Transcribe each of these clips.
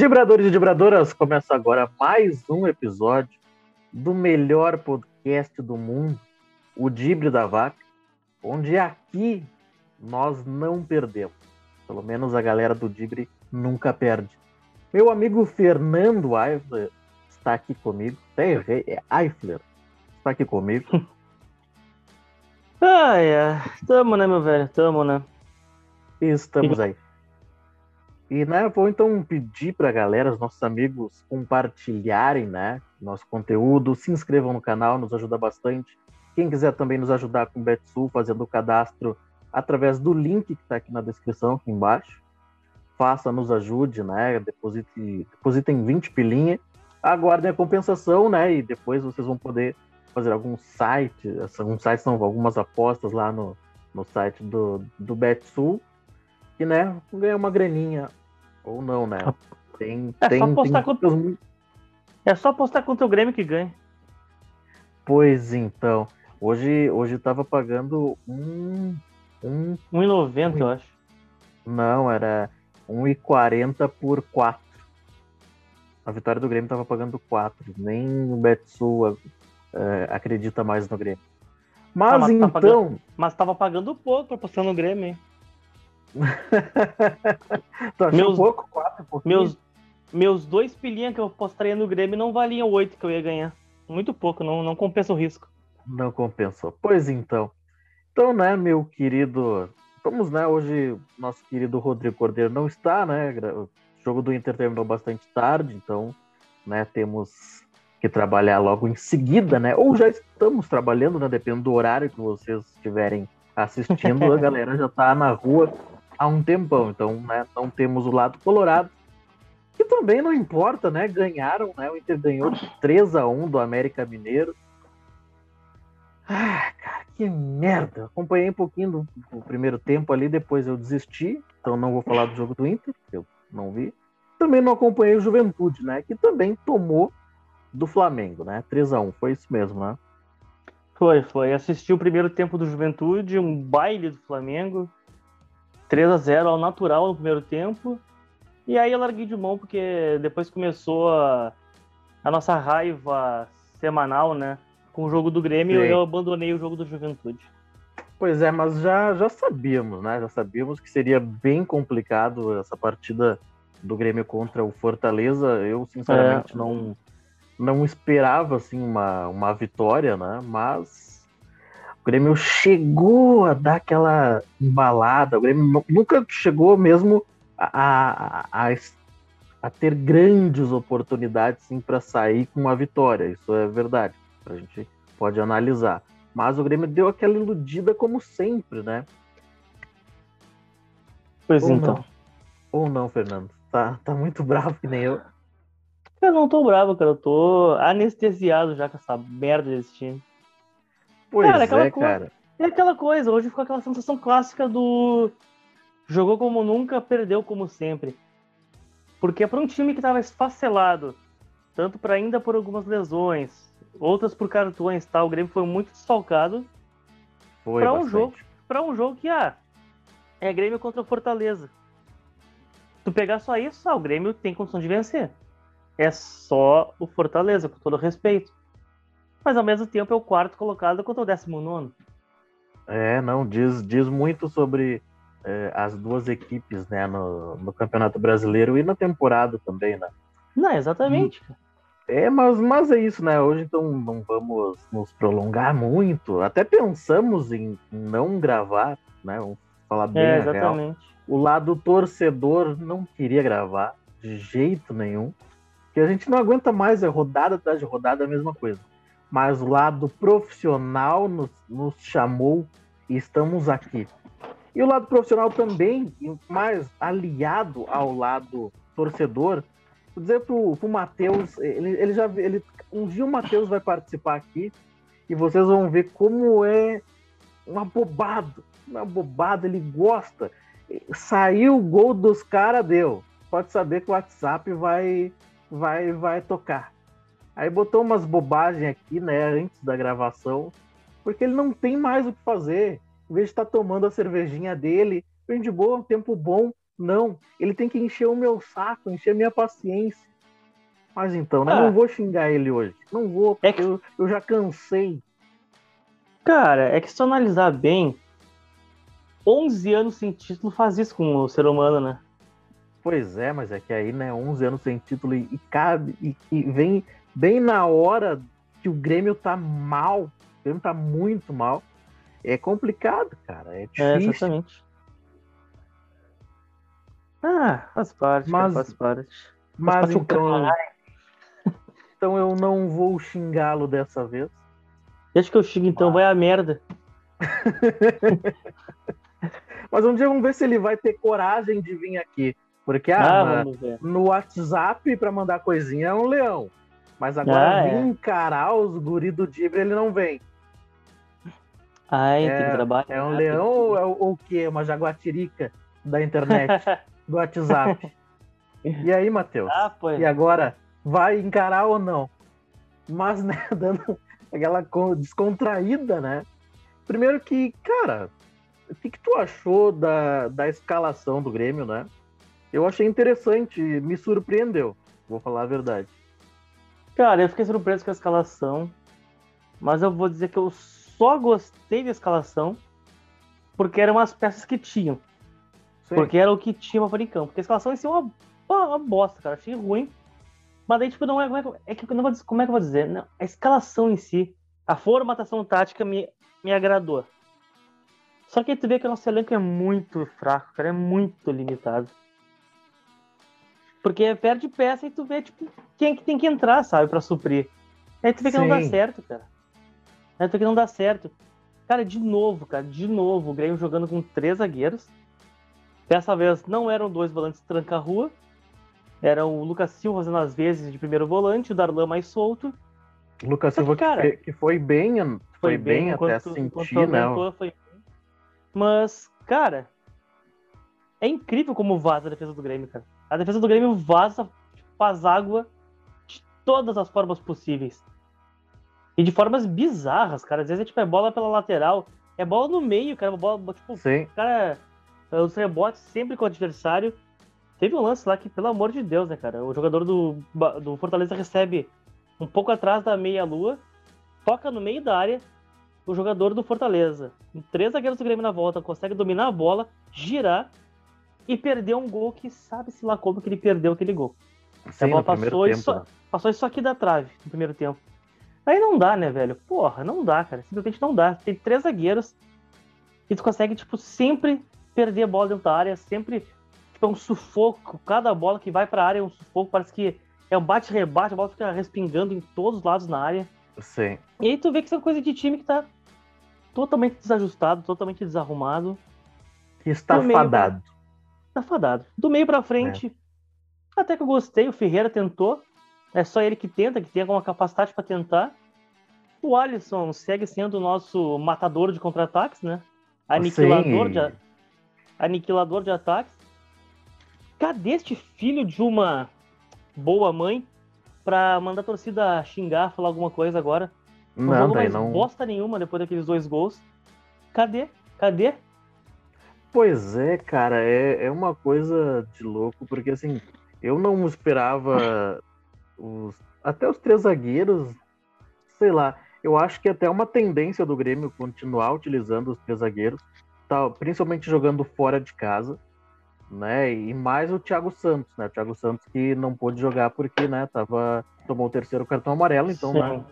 Dibradores e Dibradoras, começa agora mais um episódio do melhor podcast do mundo, o Dibre da Vaca, onde aqui nós não perdemos. Pelo menos a galera do Dibre nunca perde. Meu amigo Fernando Eifler está aqui comigo. Até errei, é Eifler. Está aqui comigo. ah, é. Tamo, né, meu velho? Tamo, né? Estamos aí. E né, vou então pedir para a galera, os nossos amigos, compartilharem né, nosso conteúdo, se inscrevam no canal, nos ajuda bastante. Quem quiser também nos ajudar com o BetSul, fazendo o cadastro através do link que está aqui na descrição, aqui embaixo. Faça, nos ajude, né? Deposite, depositem 20 pilinha, aguardem a compensação, né? E depois vocês vão poder fazer algum site, alguns sites são algumas apostas lá no, no site do, do BetSul, e né, ganhar uma graninha ou não, né? Tem, é, tem, só apostar tem... Contra... é só apostar contra o Grêmio que ganha. Pois então. Hoje, hoje tava pagando um. um 1,90, um... eu acho. Não, era 1,40 por 4. A vitória do Grêmio tava pagando 4. Nem o Betsu é, acredita mais no Grêmio. Mas, ah, mas então. Tá pagando, mas tava pagando pouco apostando no Grêmio, hein? tu achou meus, pouco? Quatro, meus, meus dois pilinhas que eu postaria no Grêmio não valiam oito que eu ia ganhar. Muito pouco, não, não compensa o risco. Não compensou. Pois então. Então, né, meu querido. Vamos, né? Hoje, nosso querido Rodrigo Cordeiro não está, né? O jogo do Inter terminou bastante tarde, então, né, temos que trabalhar logo em seguida, né? Ou já estamos trabalhando, né? Dependendo do horário que vocês estiverem assistindo, a galera já está na rua há um tempão. Então, né, não temos o lado colorado. Que também não importa, né? Ganharam, né? O Inter ganhou 3 a 1 do América Mineiro. Ah, cara, que merda. Acompanhei um pouquinho do, do, primeiro tempo ali, depois eu desisti. Então não vou falar do jogo do Inter, que eu não vi. Também não acompanhei o Juventude, né? Que também tomou do Flamengo, né? 3 a 1 foi isso mesmo, né? Foi, foi. Assisti o primeiro tempo do Juventude, um baile do Flamengo. 3 a 0 ao natural no primeiro tempo. E aí eu larguei de mão porque depois começou a, a nossa raiva semanal, né? Com o jogo do Grêmio, Sim. eu abandonei o jogo do Juventude. Pois é, mas já, já sabíamos, né? Já sabíamos que seria bem complicado essa partida do Grêmio contra o Fortaleza. Eu, sinceramente, é. não, não esperava assim, uma, uma vitória, né? Mas Grêmio chegou a dar aquela embalada, o Grêmio nunca chegou mesmo a, a, a, a ter grandes oportunidades para sair com uma vitória, isso é verdade, a gente pode analisar. Mas o Grêmio deu aquela iludida como sempre, né? Pois Ou então. Não. Ou não, Fernando? Tá, tá muito bravo que nem eu. Eu não tô bravo, cara. Eu tô anestesiado já com essa merda desse time. Pois cara, é, cara. É aquela coisa, hoje ficou aquela sensação clássica do jogou como nunca, perdeu como sempre. Porque é para um time que estava esfacelado, tanto para ainda por algumas lesões, outras por cartões, tal, o Grêmio foi muito desfalcado. Foi para um jogo, para um jogo que ah, é Grêmio contra Fortaleza. Tu pegar só isso, ah, o Grêmio tem condição de vencer. É só o Fortaleza, com todo respeito mas ao mesmo tempo é o quarto colocado contra o décimo nono. É, não, diz, diz muito sobre é, as duas equipes, né, no, no, Campeonato Brasileiro e na temporada também, né? Não, exatamente. É, mas, mas é isso, né? Hoje então não vamos nos prolongar muito. Até pensamos em não gravar, né? Vamos falar bem é, exatamente. O lado torcedor não queria gravar de jeito nenhum. Porque a gente não aguenta mais, é rodada atrás de rodada a mesma coisa mas o lado profissional nos, nos chamou e estamos aqui. E o lado profissional também, mais aliado ao lado torcedor, vou dizer pro, pro Matheus, ele, ele já ele, um dia o Matheus vai participar aqui e vocês vão ver como é uma bobada, uma bobada, ele gosta. Saiu o gol dos caras, deu. Pode saber que o WhatsApp vai vai vai tocar. Aí botou umas bobagens aqui, né, antes da gravação, porque ele não tem mais o que fazer. Em vez de estar tá tomando a cervejinha dele, bem de boa, tempo bom, Não, ele tem que encher o meu saco, encher a minha paciência. Mas então, né? Ah. Não vou xingar ele hoje. Não vou, é que... eu, eu já cansei. Cara, é que se analisar bem, 11 anos sem título faz isso com o ser humano, né? Pois é, mas é que aí, né, 11 anos sem título e, e cabe, e, e, vem bem na hora que o Grêmio tá mal, o Grêmio tá muito mal. É complicado, cara, é, é difícil. É, exatamente. Ah, faz parte, mas, faz parte. Mas, então, então eu não vou xingá-lo dessa vez. Deixa que eu xingue então, vai a merda. Mas um dia vamos ver se ele vai ter coragem de vir aqui. Porque ah, ah no WhatsApp para mandar coisinha é um leão. Mas agora ah, é. encarar os guri do Dibre ele não vem. Ai, é, tem que trabalhar. É um leão ou, é, ou o quê? Uma jaguatirica da internet, do WhatsApp. E aí, Matheus? Ah, e agora, vai encarar ou não? Mas, né, dando aquela descontraída, né? Primeiro que, cara, o que, que tu achou da, da escalação do Grêmio, né? Eu achei interessante, me surpreendeu, vou falar a verdade. Cara, eu fiquei surpreso com a escalação, mas eu vou dizer que eu só gostei da escalação porque eram as peças que tinham. Sim. Porque era o que tinha pra campo. Porque a escalação em si é uma, uma, bosta, cara. Achei ruim. Mas daí, tipo, não é. Como é, é que, não vou, como é que eu vou dizer? Não, a escalação em si, a formatação tática me, me agradou. Só que tu vê que o nosso elenco é muito fraco, cara, é muito limitado. Porque perde peça e tu vê, tipo, quem é que tem que entrar, sabe, pra suprir. Aí tu vê que Sim. não dá certo, cara. Aí tu vê que não dá certo. Cara, de novo, cara, de novo, o Grêmio jogando com três zagueiros. Dessa vez não eram dois volantes tranca-rua. Era o Lucas Silva fazendo as vezes de primeiro volante, o Darlan mais solto. Lucas Silva que, cara, que, foi bem, foi, bem, bem até sentir, né? Foi mas, cara, é incrível como vaza a defesa do Grêmio, cara. A defesa do Grêmio vaza, faz água de todas as formas possíveis. E de formas bizarras, cara. Às vezes é tipo, é bola pela lateral, é bola no meio, cara. Bola, tipo, Sim. cara, os rebotes sempre com o adversário. Teve um lance lá que, pelo amor de Deus, né, cara? O jogador do, do Fortaleza recebe um pouco atrás da meia-lua, toca no meio da área, o jogador do Fortaleza, três zagueiros do Grêmio na volta, consegue dominar a bola, girar e perder um gol que sabe-se lá como que ele perdeu aquele gol. Sim, a bola passou, isso, né? passou isso aqui da trave no primeiro tempo. Aí não dá, né, velho? Porra, não dá, cara. Simplesmente não dá. Tem três zagueiros e tu consegue, tipo, sempre perder a bola dentro da área, sempre, tipo, é um sufoco. Cada bola que vai pra área é um sufoco, parece que é um bate-rebate, a bola fica respingando em todos os lados na área. Sim. E aí tu vê que isso é coisa de time que tá totalmente desajustado, totalmente desarrumado. Está fadado. Está fadado. Do meio para frente, é. até que eu gostei. O Ferreira tentou. É só ele que tenta, que tem alguma capacidade para tentar. O Alisson segue sendo o nosso matador de contra-ataques, né? Aniquilador de, aniquilador de ataques. Cadê este filho de uma boa mãe pra mandar a torcida xingar, falar alguma coisa agora? Não, não mais não... bosta nenhuma depois daqueles dois gols. Cadê? Cadê? Pois é, cara, é, é uma coisa de louco, porque assim, eu não esperava os, até os três zagueiros, sei lá, eu acho que é até uma tendência do Grêmio continuar utilizando os três zagueiros, tá, principalmente jogando fora de casa, né? E mais o Thiago Santos, né? O Thiago Santos que não pôde jogar porque, né, tava tomou o terceiro cartão amarelo, então, né,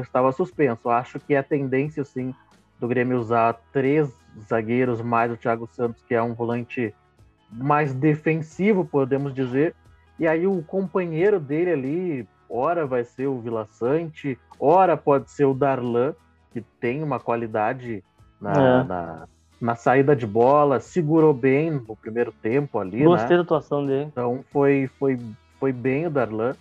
estava suspenso. Acho que é a tendência, sim, do Grêmio usar três zagueiros mais o Thiago Santos, que é um volante mais defensivo, podemos dizer. E aí o companheiro dele ali, ora vai ser o Vila Sante, ora pode ser o Darlan, que tem uma qualidade na, é. na, na, saída de bola, segurou bem no primeiro tempo ali. Gostei né? da atuação dele. Então foi, foi, foi bem o Darlan.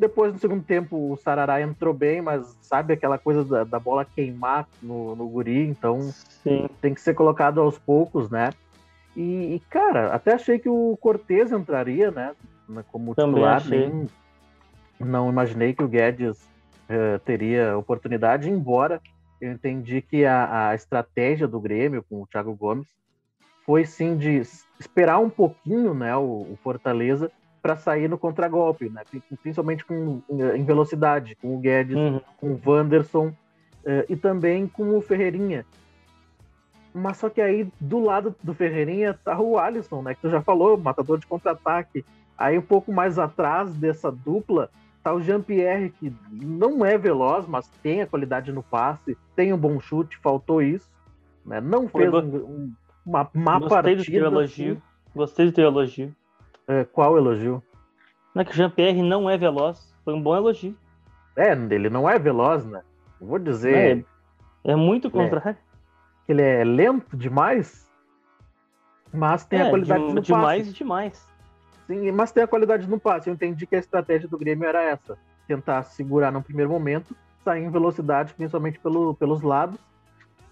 Depois, no segundo tempo, o Sarará entrou bem, mas sabe aquela coisa da, da bola queimar no, no guri, então Sim. tem que ser colocado aos poucos, né? E, e, cara, até achei que o Cortez entraria, né? Como Também titular, achei. nem não imaginei que o Guedes uh, teria oportunidade, embora eu entendi que a, a, estratégia do Grêmio com o Thiago Gomes foi sim de esperar um pouquinho, né, o, o Fortaleza para sair no contragolpe, né, principalmente com, em velocidade, com o Guedes, uhum. com o Wanderson uh, e também com o Ferreirinha. Mas só que aí do lado do Ferreirinha tá o Alisson, né, que tu já falou, matador de contra-ataque. Aí um pouco mais atrás dessa dupla tá o Jean-Pierre, que não é veloz, mas tem a qualidade no passe, tem um bom chute, faltou isso. Né? Não fez um, um, uma má Gostei partida. Do teu elogio. Assim. Gostei do teu elogio. É, qual elogio? Não é que o Jean-Pierre não é veloz. Foi um bom elogio. É, ele não é veloz, né? Vou dizer. É, é muito é. contrário. É, ele é lento demais, mas tem é, a qualidade de, no demais passe. demais. Sim, mas tem a qualidade no passe. Eu entendi que a estratégia do Grêmio era essa: tentar segurar no primeiro momento, sair em velocidade, principalmente pelo, pelos lados,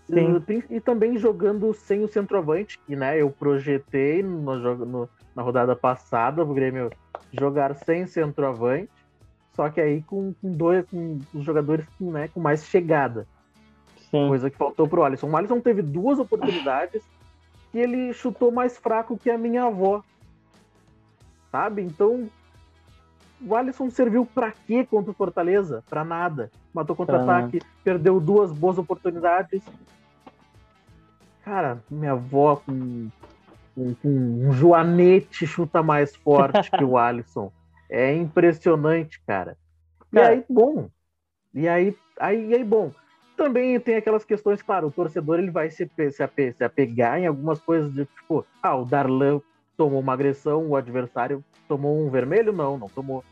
e, e, também jogando sem o centroavante, que né, eu projetei no, no, na rodada passada o Grêmio jogar sem centroavante, só que aí com, com dois com os jogadores com, né, com mais chegada. Sim. Coisa que faltou pro Alisson. O Alisson teve duas oportunidades que ele chutou mais fraco que a minha avó. Sabe? Então, o Alisson serviu para quê contra o Fortaleza? Para nada. Matou contra-ataque, perdeu duas boas oportunidades Cara, minha avó com, com, com um joanete chuta mais forte que o Alisson. É impressionante, cara. E aí, bom. E aí, aí, aí, bom. Também tem aquelas questões, claro, o torcedor ele vai se, se, ape, se apegar em algumas coisas de tipo, ah, o Darlan tomou uma agressão, o adversário tomou um vermelho? Não, não tomou.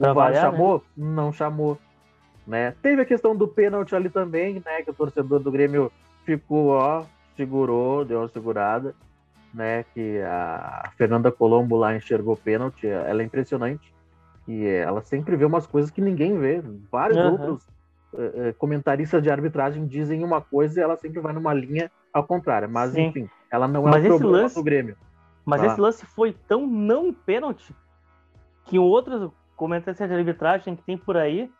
O VAR chamou? Né? Não chamou. Né? Teve a questão do pênalti ali também, né? Que o torcedor do Grêmio ficou, ó, segurou, deu uma segurada, né? Que a Fernanda Colombo lá enxergou pênalti, ela é impressionante. E ela sempre vê umas coisas que ninguém vê. Vários uhum. outros uh, comentaristas de arbitragem dizem uma coisa e ela sempre vai numa linha ao contrário. Mas, Sim. enfim, ela não é mas um problema lance, do Grêmio. Mas esse lance foi tão não pênalti que outros comentaristas de arbitragem que tem por aí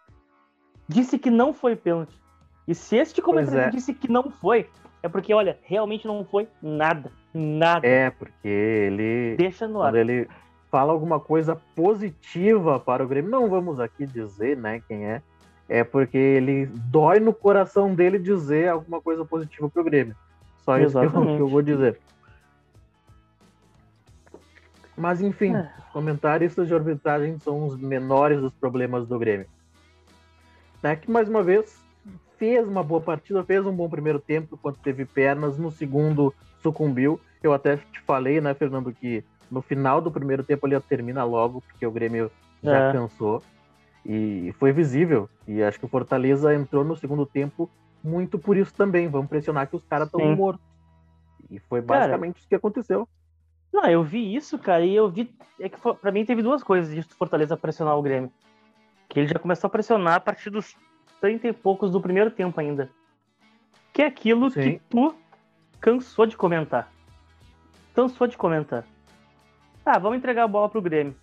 disse que não foi pênalti. E se este comentarista é. disse que não foi, é porque, olha, realmente não foi nada. Nada. É, porque ele. Deixa no ar. Quando ele fala alguma coisa positiva para o Grêmio, não vamos aqui dizer, né, quem é. É porque ele dói no coração dele dizer alguma coisa positiva para o Grêmio. Só isso que eu, que eu, vou dizer. Mas enfim, é. comentários de arbitragem são os menores dos problemas do Grêmio. É que mais uma vez fez uma boa partida, fez um bom primeiro tempo quando teve pernas, no segundo sucumbiu. Eu até te falei, né, Fernando, que no final do primeiro tempo ele termina logo, porque o Grêmio já é. cansou. E foi visível. E acho que o Fortaleza entrou no segundo tempo muito por isso também. Vamos pressionar que os caras estão mortos. E foi basicamente cara, isso que aconteceu. Não, eu vi isso, cara, e eu vi. É que pra mim teve duas coisas disso do Fortaleza pressionar o Grêmio. Que ele já começou a pressionar a partir dos 30 e poucos do primeiro tempo ainda. Que é aquilo Sim. que tu cansou de comentar. Cansou de comentar. Ah, vamos entregar a bola pro Grêmio.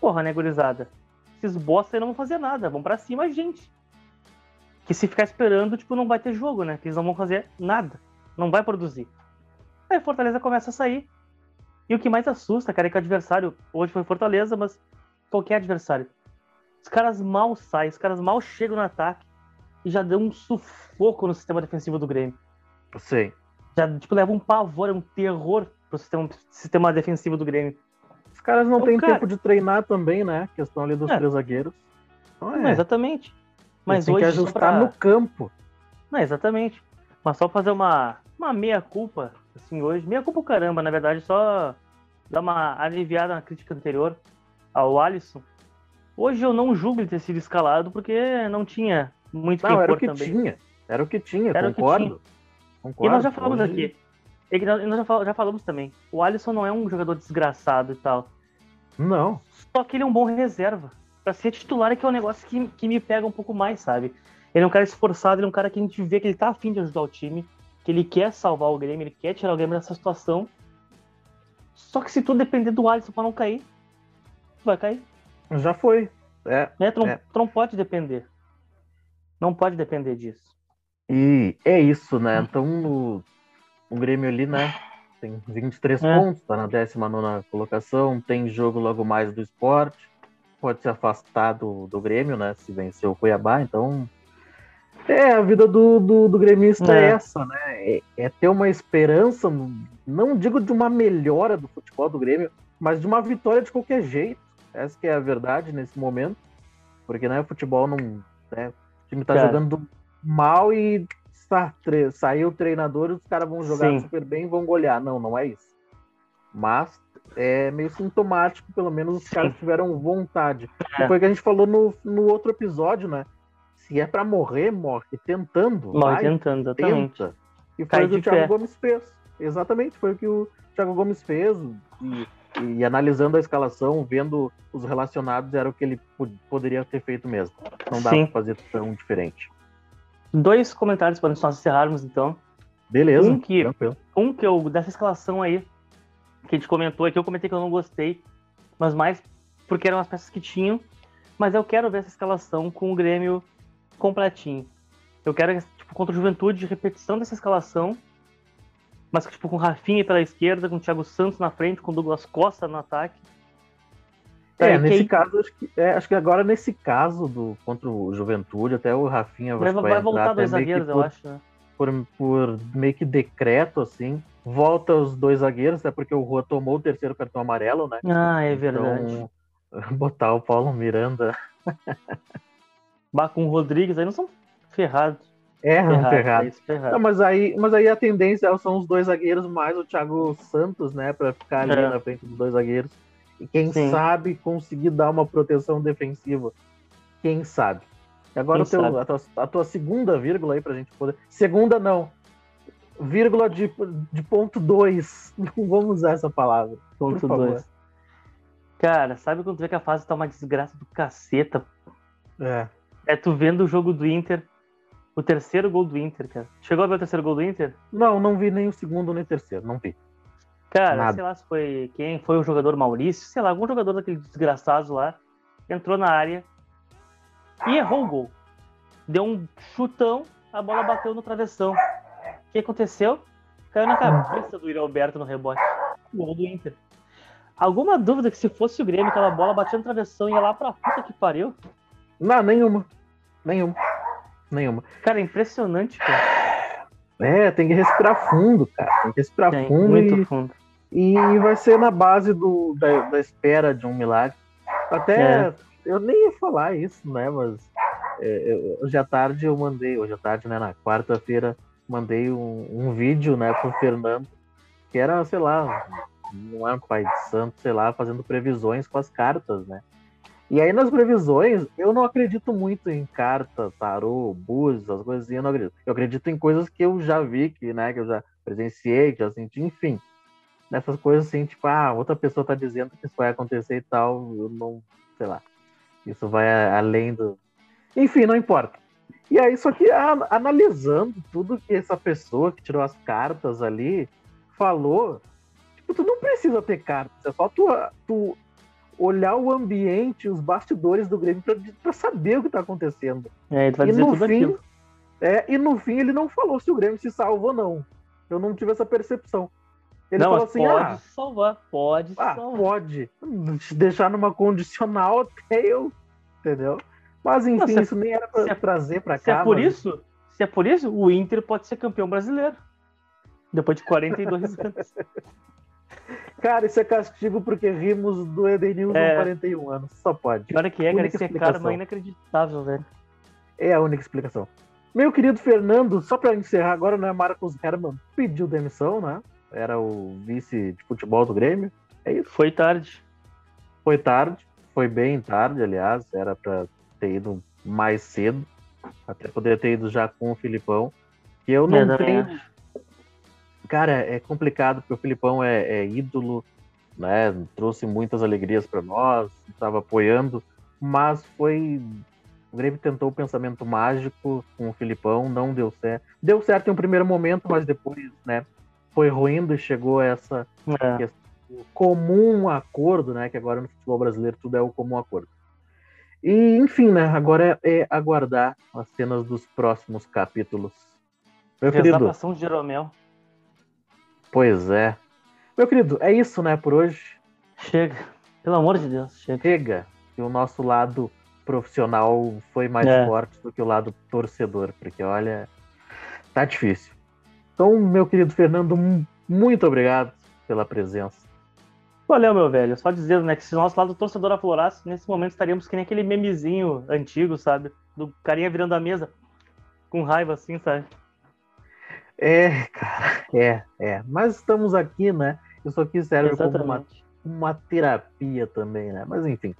Porra, né, gurizada? Esses bosta aí não vão fazer nada, vão para cima a gente. Que se ficar esperando, tipo, não vai ter jogo, né? Que eles não vão fazer nada. Não vai produzir. Aí Fortaleza começa a sair. E o que mais assusta, cara, é que o adversário, hoje foi Fortaleza, mas qualquer adversário, os caras mal saem, os caras mal chegam no ataque e já deu um sufoco no sistema defensivo do Grêmio. Sim. Já, tipo, leva um pavor, um terror pro sistema, sistema defensivo do Grêmio. Os caras não então, têm cara... tempo de treinar também, né? A questão ali dos é. três zagueiros. Não, é. não exatamente. Mas tem hoje. Tem que ajustar pra... no campo. Não, exatamente. Mas só fazer uma, uma meia-culpa, assim, hoje. Meia-culpa caramba, na verdade, só dar uma aliviada na crítica anterior ao Alisson. Hoje eu não julgo ele ter sido escalado porque não tinha muito não, era o que também. tinha. Era o que tinha, era concordo. Que tinha. concordo. E nós já falamos hoje... aqui. E nós já falamos também. O Alisson não é um jogador desgraçado e tal. Não. Só que ele é um bom reserva. Pra ser titular é que é um negócio que, que me pega um pouco mais, sabe? Ele é um cara esforçado, ele é um cara que a gente vê que ele tá afim de ajudar o time, que ele quer salvar o Grêmio, ele quer tirar o Grêmio dessa situação. Só que se tudo depender do Alisson pra não cair, vai cair. Já foi. É, né? Tu, não, é. tu não pode depender. Não pode depender disso. E é isso, né? Então, no, o Grêmio ali, né? Tem 23 é. pontos, tá na 19 colocação, tem jogo logo mais do esporte, pode se afastar do, do Grêmio, né? Se vencer o Cuiabá, então. É, a vida do, do, do gremista é. é essa, né? É, é, ter uma esperança, não digo de uma melhora do futebol do Grêmio, mas de uma vitória de qualquer jeito. Essa que é a verdade nesse momento. Porque, né, o futebol não. Né, o time tá Cara. jogando mal e sa saiu o treinador e os caras vão jogar Sim. super bem e vão golear. Não, não é isso. Mas é meio sintomático, pelo menos os caras tiveram vontade. É. Foi o que a gente falou no, no outro episódio, né? Se é para morrer, morre tentando. Morre vai, tentando, exatamente. Tenta. E foi Cai o que o Thiago pé. Gomes fez. Exatamente, foi o que o Thiago Gomes fez. E, e analisando a escalação, vendo os relacionados, era o que ele poderia ter feito mesmo. Não dá para fazer tão diferente. Dois comentários para nós encerrarmos, então. Beleza. Um que, tranquilo. um que eu, dessa escalação aí, que a gente comentou aqui, eu comentei que eu não gostei, mas mais porque eram as peças que tinham. Mas eu quero ver essa escalação com o Grêmio completinho. Eu quero, tipo, contra o Juventude, repetição dessa escalação, mas tipo, com Rafinha pela esquerda, com o Thiago Santos na frente, com o Douglas Costa no ataque. É, nesse caso, acho que, é, acho que agora nesse caso do contra o Juventude, até o Rafinha vai, vai, vai voltar dois zagueiros, por, eu acho. Né? Por, por meio que decreto, assim, volta os dois zagueiros, até porque o Rua tomou o terceiro cartão amarelo, né? Ah, é verdade. Então, botar o Paulo Miranda. bah, com o Rodrigues aí não são ferrados. É, ferrado, ferrado. ferrado. Não, mas, aí, mas aí a tendência são os dois zagueiros mais o Thiago Santos, né? Pra ficar ali é. na frente dos dois zagueiros. E quem Sim. sabe conseguir dar uma proteção defensiva. Quem sabe? Agora quem teu, a, tua, a, tua, segunda vírgula aí pra gente poder. Segunda não. Vírgula de, de ponto 2. Não vamos usar essa palavra. Ponto 2. Cara, sabe quando tu vê que a fase tá uma desgraça do caceta? É. É tu vendo o jogo do Inter, o terceiro gol do Inter, cara. Chegou a ver o terceiro gol do Inter? Não, não vi nem o segundo nem o terceiro, não vi. Cara, Nada. sei lá se foi quem foi o jogador Maurício, sei lá, algum jogador daquele desgraçado lá, entrou na área e errou o gol. Deu um chutão, a bola bateu no travessão. O que aconteceu? Caiu na cabeça do Yuri Alberto no rebote. Gol do Inter. Alguma dúvida que se fosse o Grêmio, aquela bola batia no travessão e ia lá pra puta que pariu? Não, nenhuma. Nenhuma. Nenhuma. Cara, é impressionante, cara. É, tem que respirar fundo, cara. Tem que respirar tem, fundo. Muito e... fundo e vai ser na base do, da, da espera de um milagre. Até é. eu nem ia falar isso, né? Mas é, hoje à tarde eu mandei, hoje à tarde, né? Na quarta-feira, mandei um, um, vídeo, né, pro Fernando, que era, sei lá, não é um pai de santo, sei lá, fazendo previsões com as cartas, né? E aí nas previsões, eu não acredito muito em carta, tarô, búzios, as coisas assim, eu não acredito. Eu acredito em coisas que eu já vi, que, né, que eu já presenciei, que já senti, enfim nessas coisas assim, tipo, ah, outra pessoa tá dizendo que isso vai acontecer e tal, eu não, sei lá. Isso vai além do. Enfim, não importa. E aí, só que a, analisando tudo que essa pessoa que tirou as cartas ali falou, tipo, tu não precisa ter cartas, é só tu, tu olhar o ambiente, os bastidores do Grêmio pra, pra saber o que tá acontecendo. É, tu vai e dizer no tudo fim, aquilo. É, e no fim ele não falou se o Grêmio se salva ou não. Eu não tive essa percepção. Ele não, falou assim: pode ah, salvar, pode ah, salvar. Pode. Deixar numa condicional até eu. Entendeu? Mas enfim, não, é isso nem era pra é, trazer pra se cá. É por mas... isso, se é por isso, o Inter pode ser campeão brasileiro. Depois de 42 anos. Cara, isso é castigo porque rimos do Edenilson é... 41 anos. Só pode. Pior é que é, cara, isso é karma inacreditável, velho. É a única explicação. Meu querido Fernando, só para encerrar agora, né? Marcos Herman pediu demissão, né? era o vice de futebol do Grêmio. É isso. Foi tarde. Foi tarde, foi bem tarde, aliás, era para ter ido mais cedo, até poderia ter ido já com o Filipão. Que eu não é, tenho. Cara, é complicado porque o Filipão é, é ídolo, né? Trouxe muitas alegrias para nós, estava apoiando, mas foi o Grêmio tentou o pensamento mágico com o Filipão, não deu certo. Deu certo em um primeiro momento, mas depois, né, foi ruindo e chegou a essa é. comum acordo, né? Que agora no futebol brasileiro tudo é o comum acordo. E, enfim, né? Agora é, é aguardar as cenas dos próximos capítulos. Meu querido. de Jeromel. Pois é. Meu querido, é isso, né, por hoje? Chega. Pelo amor de Deus, chega. Chega. Que o nosso lado profissional foi mais é. forte do que o lado torcedor, porque olha, tá difícil. Então, meu querido Fernando, muito obrigado pela presença. Valeu, meu velho. Só dizer, né, que se o nosso lado torcedor aflorasse, nesse momento estaríamos que nem aquele memezinho antigo, sabe? Do carinha virando a mesa com raiva, assim, sabe? É, cara, é, é. Mas estamos aqui, né? Isso aqui serve Exatamente. como uma, uma terapia também, né? Mas enfim,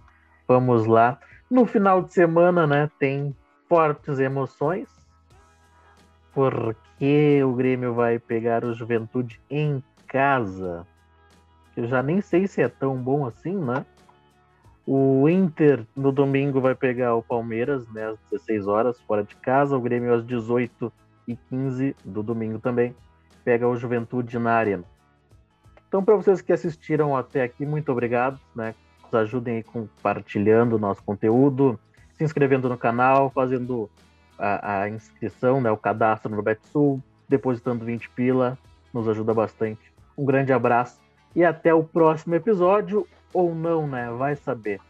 vamos lá. No final de semana, né, tem fortes emoções, porque o Grêmio vai pegar o Juventude em casa eu já nem sei se é tão bom assim, né? O Inter no domingo vai pegar o Palmeiras, né, às 16 horas, fora de casa. O Grêmio às 18 e 15 do domingo também pega o Juventude na Arena. Então, para vocês que assistiram até aqui, muito obrigado, né? Nos ajudem aí compartilhando o nosso conteúdo, se inscrevendo no canal, fazendo a, a inscrição, né, o cadastro no BetSul, depositando 20 pila, nos ajuda bastante. Um grande abraço e até o próximo episódio, ou não, né? Vai saber.